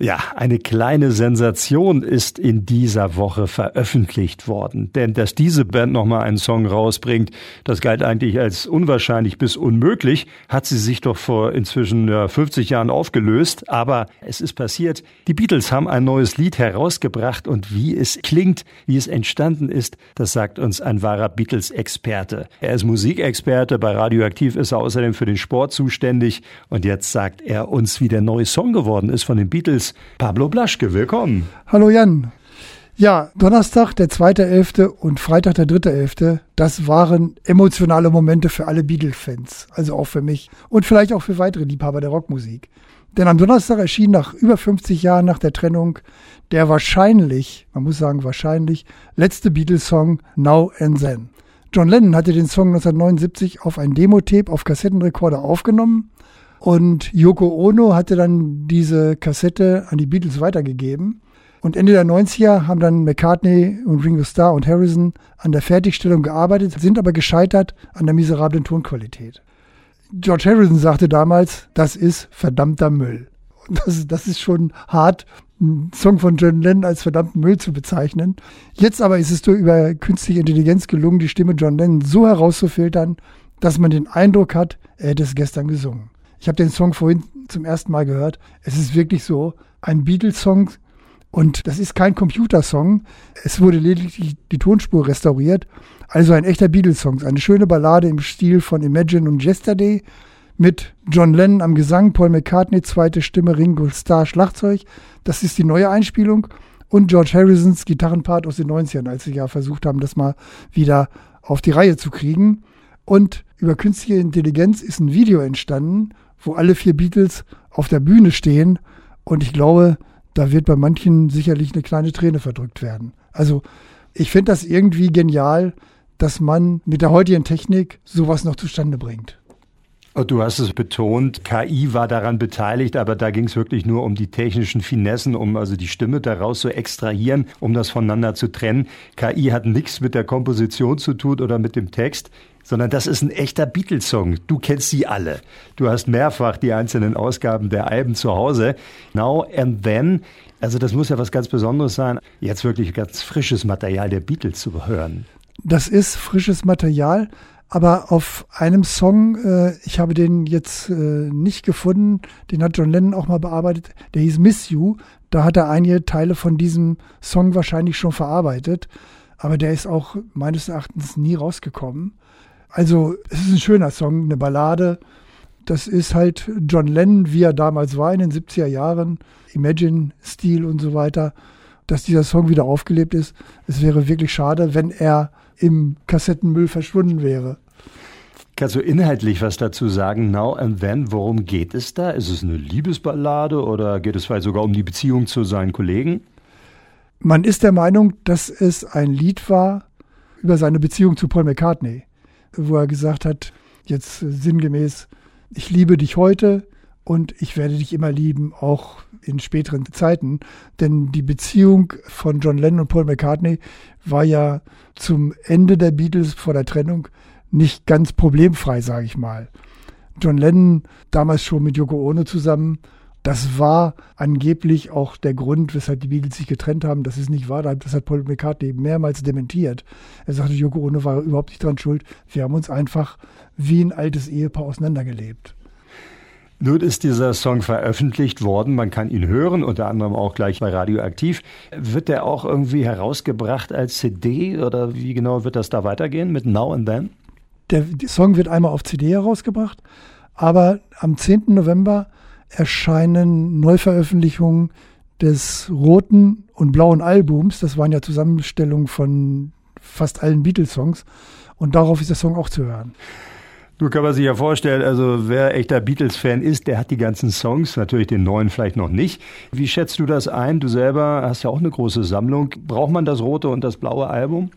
Ja, eine kleine Sensation ist in dieser Woche veröffentlicht worden. Denn dass diese Band nochmal einen Song rausbringt, das galt eigentlich als unwahrscheinlich bis unmöglich, hat sie sich doch vor inzwischen ja, 50 Jahren aufgelöst. Aber es ist passiert. Die Beatles haben ein neues Lied herausgebracht und wie es klingt, wie es entstanden ist, das sagt uns ein wahrer Beatles-Experte. Er ist Musikexperte, bei Radioaktiv ist er außerdem für den Sport zuständig und jetzt sagt er uns, wie der neue Song geworden ist von den Beatles Pablo Blaschke. Willkommen. Hallo Jan. Ja, Donnerstag, der 2.11. und Freitag, der 3.11., das waren emotionale Momente für alle Beatles-Fans, also auch für mich und vielleicht auch für weitere Liebhaber der Rockmusik. Denn am Donnerstag erschien nach über 50 Jahren nach der Trennung der wahrscheinlich, man muss sagen wahrscheinlich, letzte Beatles-Song Now and Then. John Lennon hatte den Song 1979 auf ein Demo-Tape auf Kassettenrekorder aufgenommen und Yoko Ono hatte dann diese Kassette an die Beatles weitergegeben. Und Ende der 90er haben dann McCartney und Ringo Starr und Harrison an der Fertigstellung gearbeitet, sind aber gescheitert an der miserablen Tonqualität. George Harrison sagte damals, das ist verdammter Müll. Und das, das ist schon hart, einen Song von John Lennon als verdammten Müll zu bezeichnen. Jetzt aber ist es durch über künstliche Intelligenz gelungen, die Stimme John Lennon so herauszufiltern, dass man den Eindruck hat, er hätte es gestern gesungen. Ich habe den Song vorhin zum ersten Mal gehört. Es ist wirklich so ein Beatles-Song und das ist kein Computersong. Es wurde lediglich die Tonspur restauriert. Also ein echter Beatles-Song. Eine schöne Ballade im Stil von Imagine und Yesterday mit John Lennon am Gesang, Paul McCartney, zweite Stimme, Ringo Starr, Schlagzeug. Das ist die neue Einspielung. Und George Harrisons Gitarrenpart aus den 90ern, als sie ja versucht haben, das mal wieder auf die Reihe zu kriegen. Und über künstliche Intelligenz ist ein Video entstanden wo alle vier Beatles auf der Bühne stehen. Und ich glaube, da wird bei manchen sicherlich eine kleine Träne verdrückt werden. Also ich finde das irgendwie genial, dass man mit der heutigen Technik sowas noch zustande bringt. Oh, du hast es betont, KI war daran beteiligt, aber da ging es wirklich nur um die technischen Finessen, um also die Stimme daraus zu extrahieren, um das voneinander zu trennen. KI hat nichts mit der Komposition zu tun oder mit dem Text sondern das ist ein echter Beatles-Song. Du kennst sie alle. Du hast mehrfach die einzelnen Ausgaben der Alben zu Hause. Now and Then, also das muss ja was ganz Besonderes sein, jetzt wirklich ganz frisches Material der Beatles zu hören. Das ist frisches Material, aber auf einem Song, äh, ich habe den jetzt äh, nicht gefunden, den hat John Lennon auch mal bearbeitet, der hieß Miss You. Da hat er einige Teile von diesem Song wahrscheinlich schon verarbeitet, aber der ist auch meines Erachtens nie rausgekommen. Also es ist ein schöner Song, eine Ballade. Das ist halt John Lennon, wie er damals war in den 70er Jahren, Imagine-Stil und so weiter, dass dieser Song wieder aufgelebt ist. Es wäre wirklich schade, wenn er im Kassettenmüll verschwunden wäre. Kannst du inhaltlich was dazu sagen? Now and Then, worum geht es da? Ist es eine Liebesballade oder geht es vielleicht sogar um die Beziehung zu seinen Kollegen? Man ist der Meinung, dass es ein Lied war über seine Beziehung zu Paul McCartney wo er gesagt hat, jetzt sinngemäß, ich liebe dich heute und ich werde dich immer lieben, auch in späteren Zeiten. Denn die Beziehung von John Lennon und Paul McCartney war ja zum Ende der Beatles vor der Trennung nicht ganz problemfrei, sage ich mal. John Lennon damals schon mit Yoko Ono zusammen das war angeblich auch der Grund, weshalb die Beatles sich getrennt haben. Das ist nicht wahr. Das hat Paul McCartney mehrmals dementiert. Er sagte, Yoko Ono war überhaupt nicht dran schuld. Wir haben uns einfach wie ein altes Ehepaar auseinandergelebt. Nun ist dieser Song veröffentlicht worden. Man kann ihn hören, unter anderem auch gleich bei Radioaktiv. Wird der auch irgendwie herausgebracht als CD oder wie genau wird das da weitergehen mit Now and Then? Der Song wird einmal auf CD herausgebracht, aber am 10. November erscheinen Neuveröffentlichungen des roten und blauen Albums. Das waren ja Zusammenstellungen von fast allen Beatles-Songs. Und darauf ist der Song auch zu hören. Du kann man sich ja vorstellen, also wer echter Beatles-Fan ist, der hat die ganzen Songs, natürlich den neuen vielleicht noch nicht. Wie schätzt du das ein? Du selber hast ja auch eine große Sammlung. Braucht man das rote und das blaue Album?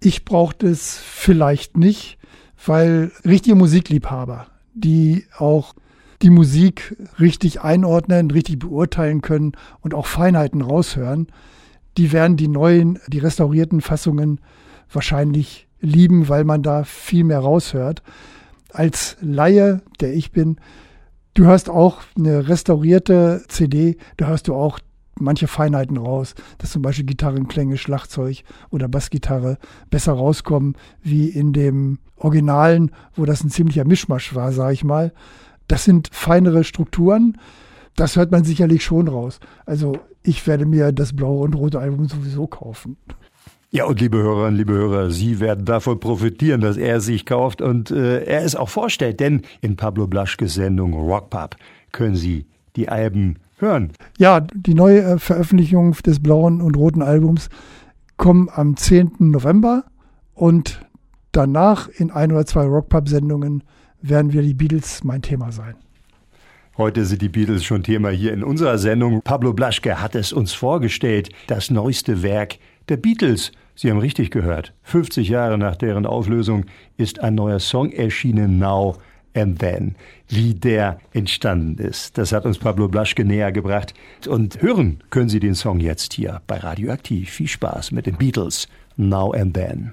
Ich brauche das vielleicht nicht, weil richtige Musikliebhaber, die auch die Musik richtig einordnen, richtig beurteilen können und auch Feinheiten raushören, die werden die neuen, die restaurierten Fassungen wahrscheinlich lieben, weil man da viel mehr raushört. Als Laie, der ich bin, Du hörst auch eine restaurierte CD, da hörst du auch manche Feinheiten raus, dass zum Beispiel Gitarrenklänge, Schlagzeug oder Bassgitarre besser rauskommen wie in dem Originalen, wo das ein ziemlicher Mischmasch war, sage ich mal. Das sind feinere Strukturen. Das hört man sicherlich schon raus. Also ich werde mir das blaue und rote Album sowieso kaufen. Ja, und liebe Hörerinnen, liebe Hörer, Sie werden davon profitieren, dass er sich kauft und äh, er es auch vorstellt, denn in Pablo Blaschkes Sendung Rockpub können Sie die Alben hören. Ja, die neue äh, Veröffentlichung des blauen und roten Albums kommen am 10. November und danach in ein oder zwei Rockpub-Sendungen werden wir die Beatles mein Thema sein. Heute sind die Beatles schon Thema hier in unserer Sendung. Pablo Blaschke hat es uns vorgestellt, das neueste Werk der Beatles. Sie haben richtig gehört. 50 Jahre nach deren Auflösung ist ein neuer Song erschienen, Now and Then. Wie der entstanden ist, das hat uns Pablo Blaschke näher gebracht. Und hören können Sie den Song jetzt hier bei Radioaktiv. Viel Spaß mit den Beatles, Now and Then.